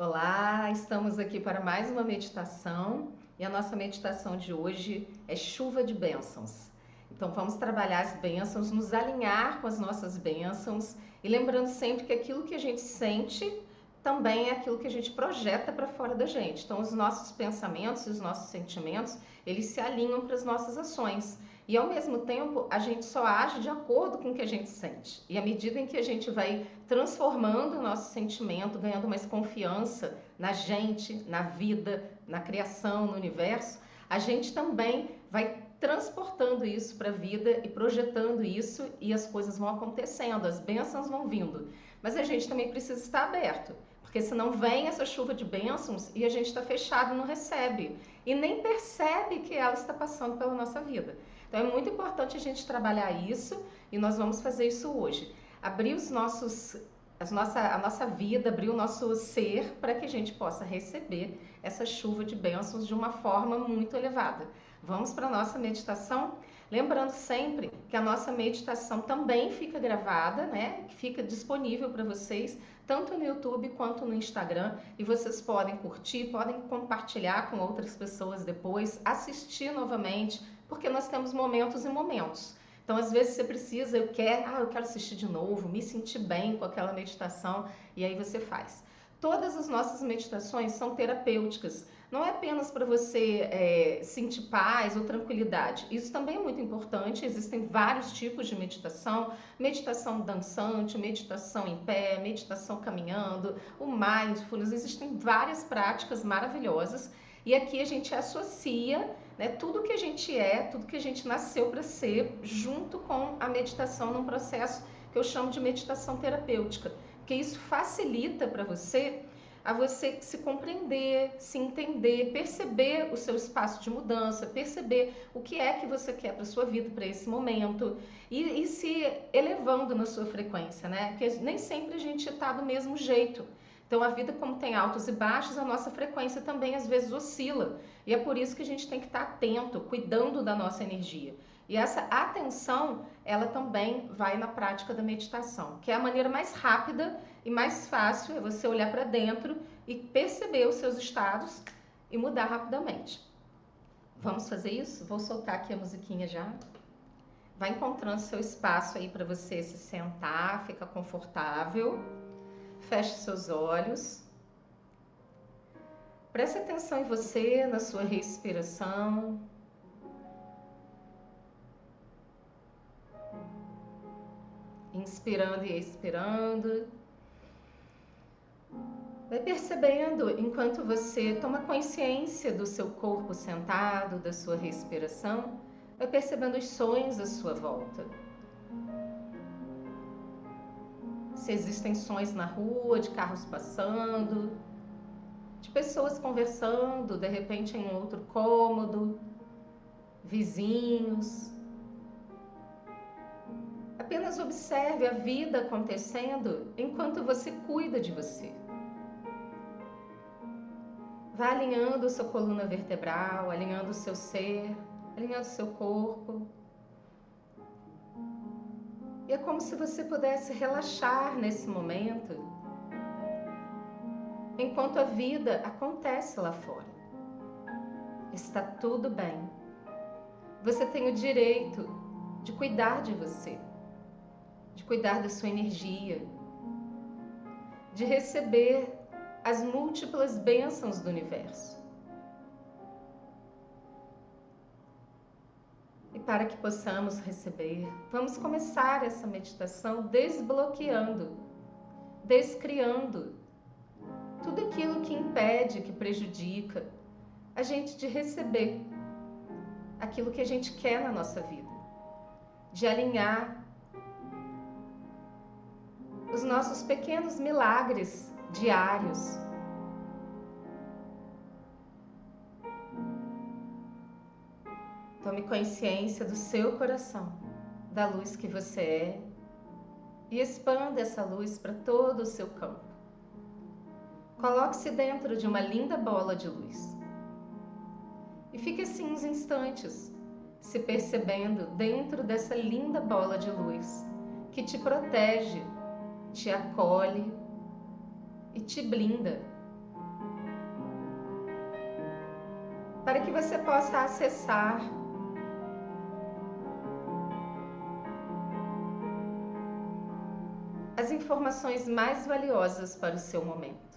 Olá, estamos aqui para mais uma meditação e a nossa meditação de hoje é chuva de bênçãos. Então vamos trabalhar as bênçãos, nos alinhar com as nossas bênçãos e lembrando sempre que aquilo que a gente sente também é aquilo que a gente projeta para fora da gente. Então os nossos pensamentos e os nossos sentimentos, eles se alinham para as nossas ações. E ao mesmo tempo, a gente só age de acordo com o que a gente sente. E à medida em que a gente vai transformando o nosso sentimento, ganhando mais confiança na gente, na vida, na criação, no universo, a gente também vai transportando isso para a vida e projetando isso e as coisas vão acontecendo, as bênçãos vão vindo. Mas a gente também precisa estar aberto, porque senão vem essa chuva de bênçãos e a gente está fechado, não recebe e nem percebe que ela está passando pela nossa vida. Então é muito importante a gente trabalhar isso e nós vamos fazer isso hoje. Abrir os nossos as nossa, a nossa vida, abrir o nosso ser para que a gente possa receber essa chuva de bênçãos de uma forma muito elevada. Vamos para a nossa meditação? Lembrando sempre que a nossa meditação também fica gravada, né? Fica disponível para vocês, tanto no YouTube quanto no Instagram. E vocês podem curtir, podem compartilhar com outras pessoas depois, assistir novamente, porque nós temos momentos e momentos. Então, às vezes você precisa, eu quero, ah, eu quero assistir de novo, me sentir bem com aquela meditação, e aí você faz. Todas as nossas meditações são terapêuticas. Não é apenas para você é, sentir paz ou tranquilidade. Isso também é muito importante. Existem vários tipos de meditação: meditação dançante, meditação em pé, meditação caminhando, o mindfulness. Existem várias práticas maravilhosas e aqui a gente associa né, tudo que a gente é, tudo que a gente nasceu para ser, junto com a meditação num processo que eu chamo de meditação terapêutica, porque isso facilita para você a você se compreender, se entender, perceber o seu espaço de mudança, perceber o que é que você quer para sua vida para esse momento e, e, se elevando na sua frequência, né? Porque nem sempre a gente está do mesmo jeito. Então, a vida, como tem altos e baixos, a nossa frequência também às vezes oscila. E é por isso que a gente tem que estar atento, cuidando da nossa energia. E essa atenção, ela também vai na prática da meditação, que é a maneira mais rápida e mais fácil é você olhar para dentro e perceber os seus estados e mudar rapidamente. Vamos fazer isso? Vou soltar aqui a musiquinha já. Vai encontrando seu espaço aí para você se sentar, fica confortável. Feche seus olhos. Preste atenção em você, na sua respiração. Inspirando e expirando. Vai percebendo enquanto você toma consciência do seu corpo sentado, da sua respiração, vai percebendo os sonhos à sua volta. se existem sons na rua, de carros passando, de pessoas conversando, de repente em outro cômodo, vizinhos. Apenas observe a vida acontecendo enquanto você cuida de você. Vá alinhando sua coluna vertebral, alinhando o seu ser, alinhando seu corpo. E é como se você pudesse relaxar nesse momento, enquanto a vida acontece lá fora. Está tudo bem. Você tem o direito de cuidar de você, de cuidar da sua energia, de receber as múltiplas bênçãos do universo. para que possamos receber. Vamos começar essa meditação desbloqueando, descriando tudo aquilo que impede, que prejudica a gente de receber aquilo que a gente quer na nossa vida, de alinhar os nossos pequenos milagres diários Tome consciência do seu coração, da luz que você é e expanda essa luz para todo o seu campo. Coloque-se dentro de uma linda bola de luz. E fique assim uns instantes, se percebendo dentro dessa linda bola de luz que te protege, te acolhe e te blinda. Para que você possa acessar as informações mais valiosas para o seu momento.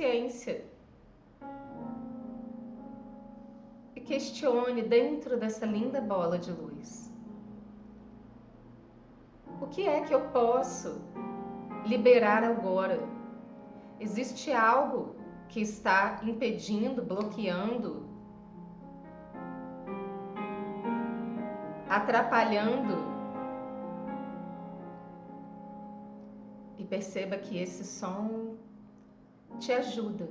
Consciência e questione dentro dessa linda bola de luz. O que é que eu posso liberar agora? Existe algo que está impedindo, bloqueando, atrapalhando? E perceba que esse som te ajuda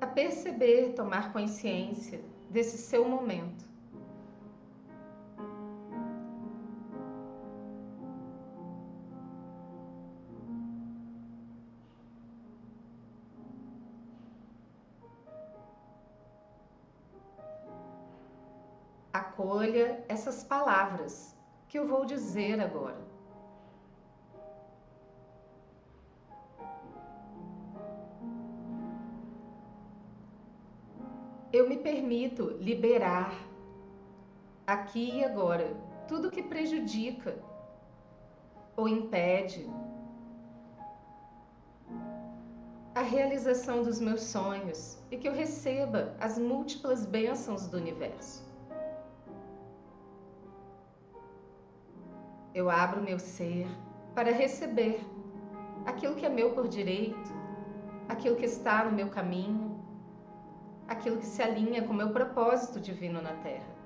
a perceber, tomar consciência desse seu momento. Acolha essas palavras que eu vou dizer agora. Eu me permito liberar aqui e agora tudo que prejudica ou impede a realização dos meus sonhos e que eu receba as múltiplas bênçãos do universo. Eu abro meu ser para receber aquilo que é meu por direito, aquilo que está no meu caminho, aquilo que se alinha com o meu propósito divino na Terra.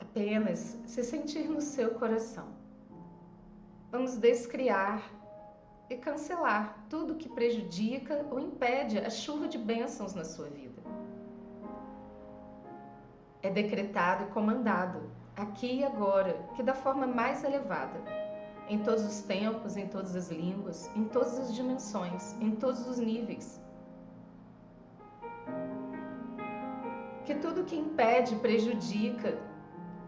Apenas se sentir no seu coração. Vamos descriar cancelar tudo que prejudica ou impede a chuva de bênçãos na sua vida. É decretado e comandado, aqui e agora, que da forma mais elevada, em todos os tempos, em todas as línguas, em todas as dimensões, em todos os níveis. Que tudo que impede, prejudica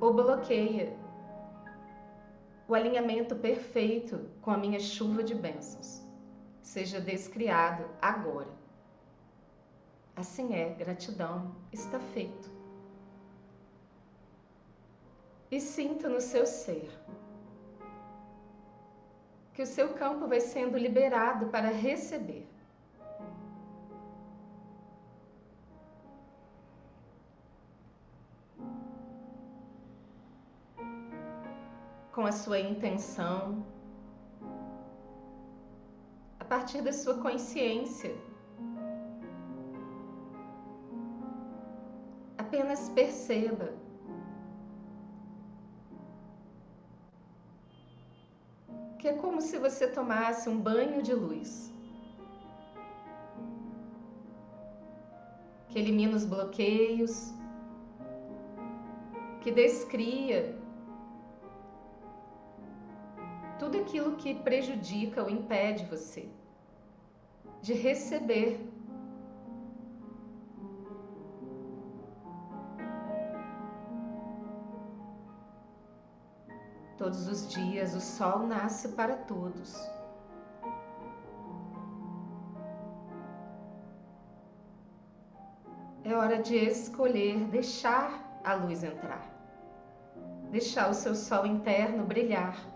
ou bloqueia o alinhamento perfeito com a minha chuva de bênçãos seja descriado agora. Assim é, gratidão, está feito. E sinta no seu ser que o seu campo vai sendo liberado para receber. Com a sua intenção, a partir da sua consciência. Apenas perceba. Que é como se você tomasse um banho de luz. Que elimina os bloqueios, que descria tudo aquilo que prejudica ou impede você de receber Todos os dias o sol nasce para todos. É hora de escolher deixar a luz entrar, deixar o seu sol interno brilhar.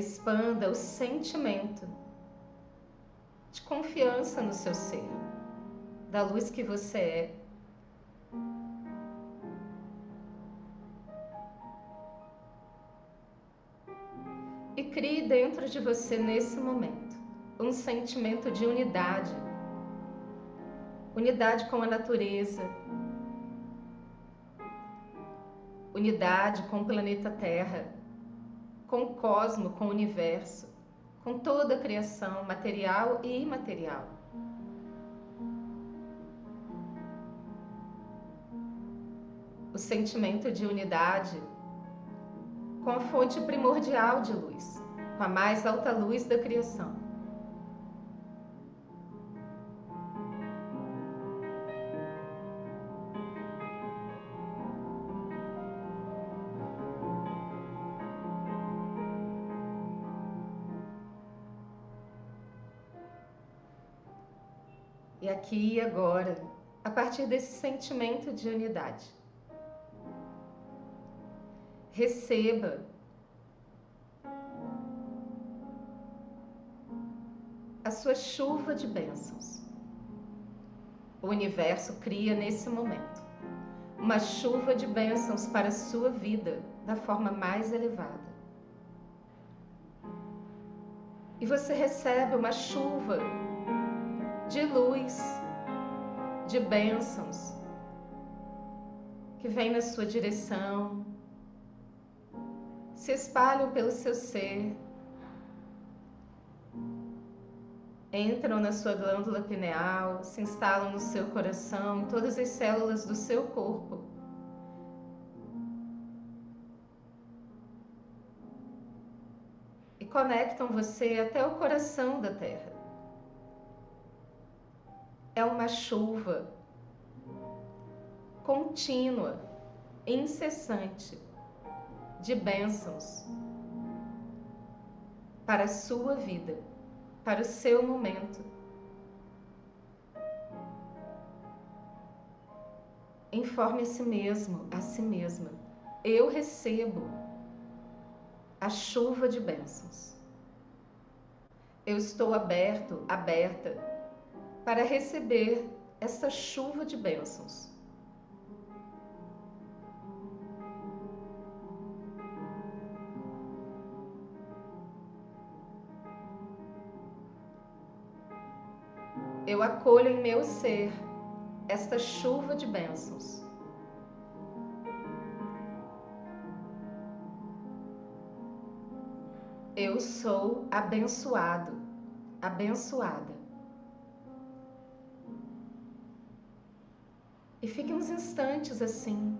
Expanda o sentimento de confiança no seu ser, da luz que você é. E crie dentro de você nesse momento um sentimento de unidade, unidade com a natureza, unidade com o planeta Terra com o cosmo, com o universo, com toda a criação material e imaterial. O sentimento de unidade com a fonte primordial de luz, com a mais alta luz da criação. Aqui e agora, a partir desse sentimento de unidade, receba a sua chuva de bênçãos. O universo cria nesse momento uma chuva de bênçãos para a sua vida da forma mais elevada. E você recebe uma chuva de luz, de bênçãos que vem na sua direção, se espalham pelo seu ser, entram na sua glândula pineal, se instalam no seu coração, em todas as células do seu corpo. E conectam você até o coração da Terra. É uma chuva contínua, incessante de bênçãos para a sua vida, para o seu momento. Informe a si mesmo, a si mesma. Eu recebo a chuva de bênçãos. Eu estou aberto, aberta para receber essa chuva de bênçãos. eu acolho em meu ser esta chuva de bênçãos. Eu sou abençoado, abençoada. E fique uns instantes assim,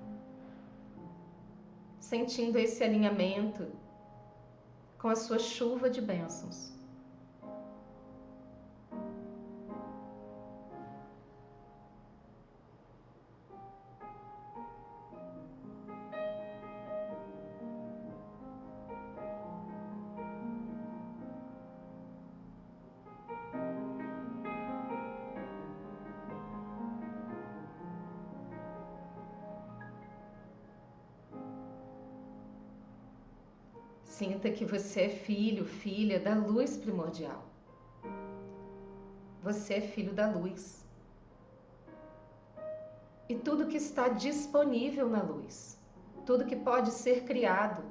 sentindo esse alinhamento com a sua chuva de bênçãos. Sinta que você é filho, filha da luz primordial. Você é filho da luz. E tudo que está disponível na luz, tudo que pode ser criado,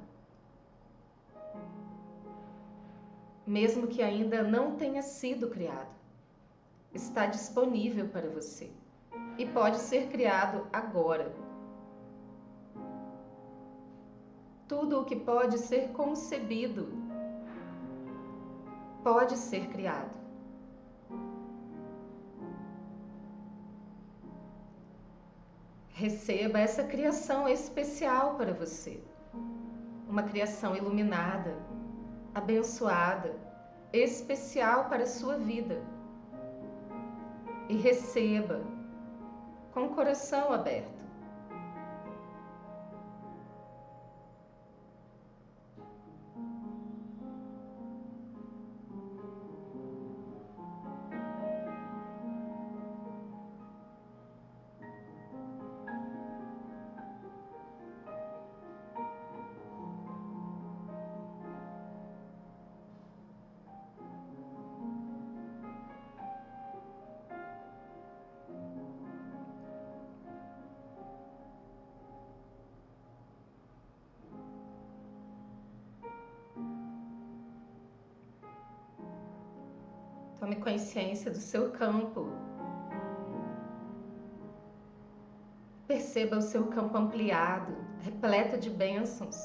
mesmo que ainda não tenha sido criado, está disponível para você e pode ser criado agora tudo o que pode ser concebido pode ser criado. Receba essa criação especial para você. Uma criação iluminada, abençoada, especial para a sua vida. E receba com o coração aberto Tome consciência do seu campo. Perceba o seu campo ampliado, repleto de bênçãos.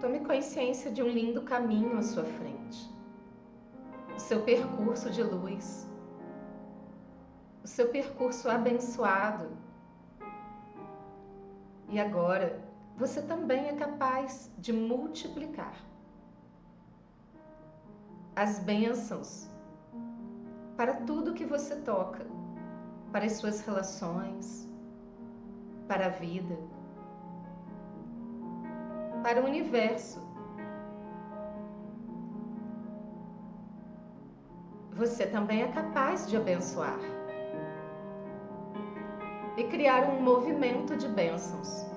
Tome consciência de um lindo caminho à sua frente. O seu percurso de luz. O seu percurso abençoado E agora você também é capaz de multiplicar as bênçãos para tudo que você toca, para as suas relações, para a vida, para o universo. Você também é capaz de abençoar e criar um movimento de bênçãos.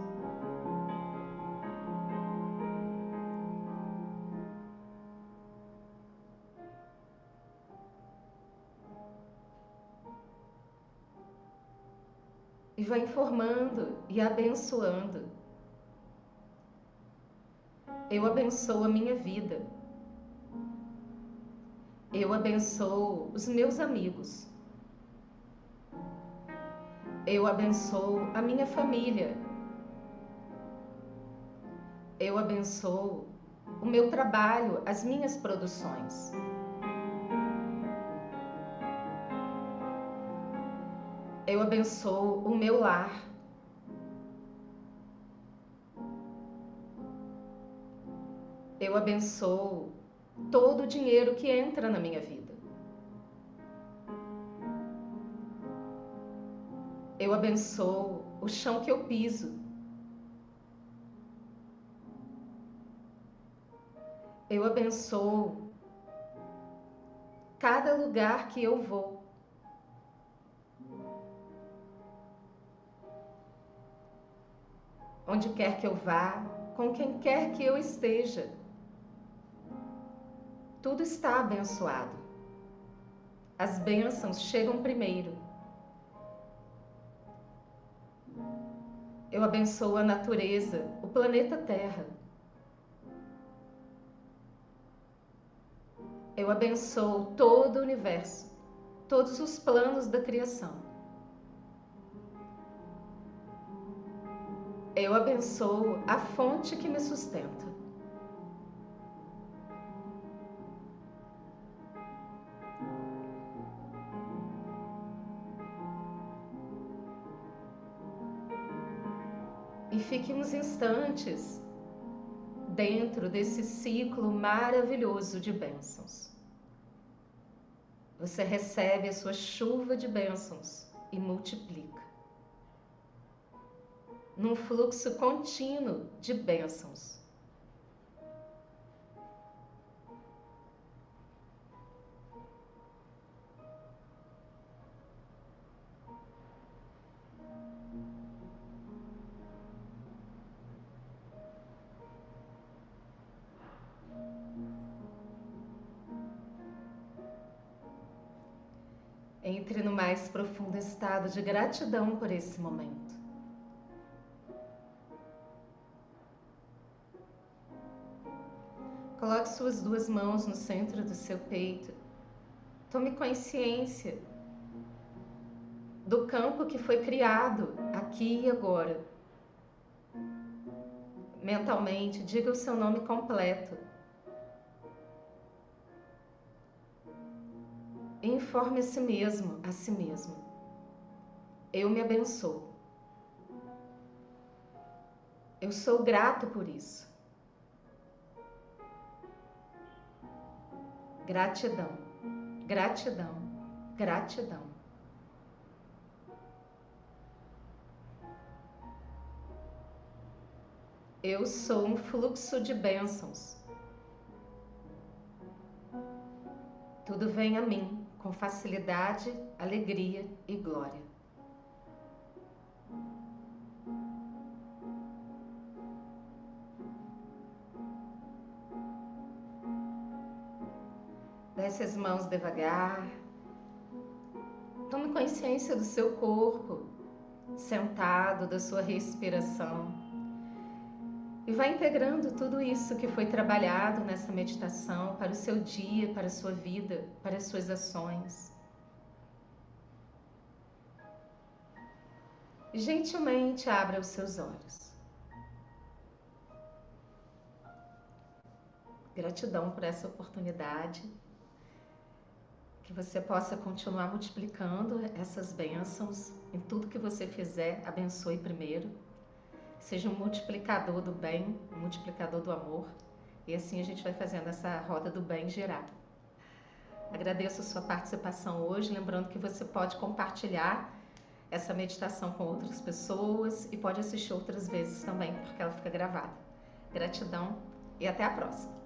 Vai informando e abençoando. Eu abençoo a minha vida. Eu abençoo os meus amigos. Eu abençoo a minha família. Eu abençoo o meu trabalho, as minhas produções. Eu abençoo o meu lar. Eu abençoo todo o dinheiro que entra na minha vida. Eu abençoo o chão que eu piso. Eu abençoo cada lugar que eu vou. Onde quer que eu vá, com quem quer que eu esteja tudo está abençoado. As bênçãos chegam primeiro. Eu abençoo a natureza, o planeta Terra. Eu abençoo todo o universo, todos os planos da criação. Eu abençoo a fonte que me sustenta. e fique uns instantes dentro desse ciclo maravilhoso de bênçãos. Você recebe a sua chuva de bênçãos e multiplica. Num fluxo contínuo de bênçãos. Entre no mais profundo estado de gratidão por esse momento. Suas duas mãos no centro do seu peito. Tome consciência do campo que foi criado aqui e agora. Mentalmente, diga o seu nome completo informe a si mesmo, a si mesmo. Eu me abençoo. Eu sou grato por isso. Gratidão, gratidão, gratidão. Eu sou um fluxo de bênçãos. Tudo vem a mim com facilidade, alegria e glória. Desce as mãos devagar. Tome consciência do seu corpo, sentado, da sua respiração. E vai integrando tudo isso que foi trabalhado nessa meditação para o seu dia, para a sua vida, para as suas ações. Gentilmente abra os seus olhos. Gratidão por essa oportunidade. Que você possa continuar multiplicando essas bênçãos em tudo que você fizer. Abençoe primeiro seja um multiplicador do bem, um multiplicador do amor. E assim a gente vai fazendo essa roda do bem girar. Agradeço a sua participação hoje, lembrando que você pode compartilhar essa meditação com outras pessoas e pode assistir outras vezes também, porque ela fica gravada. Gratidão e até a próxima.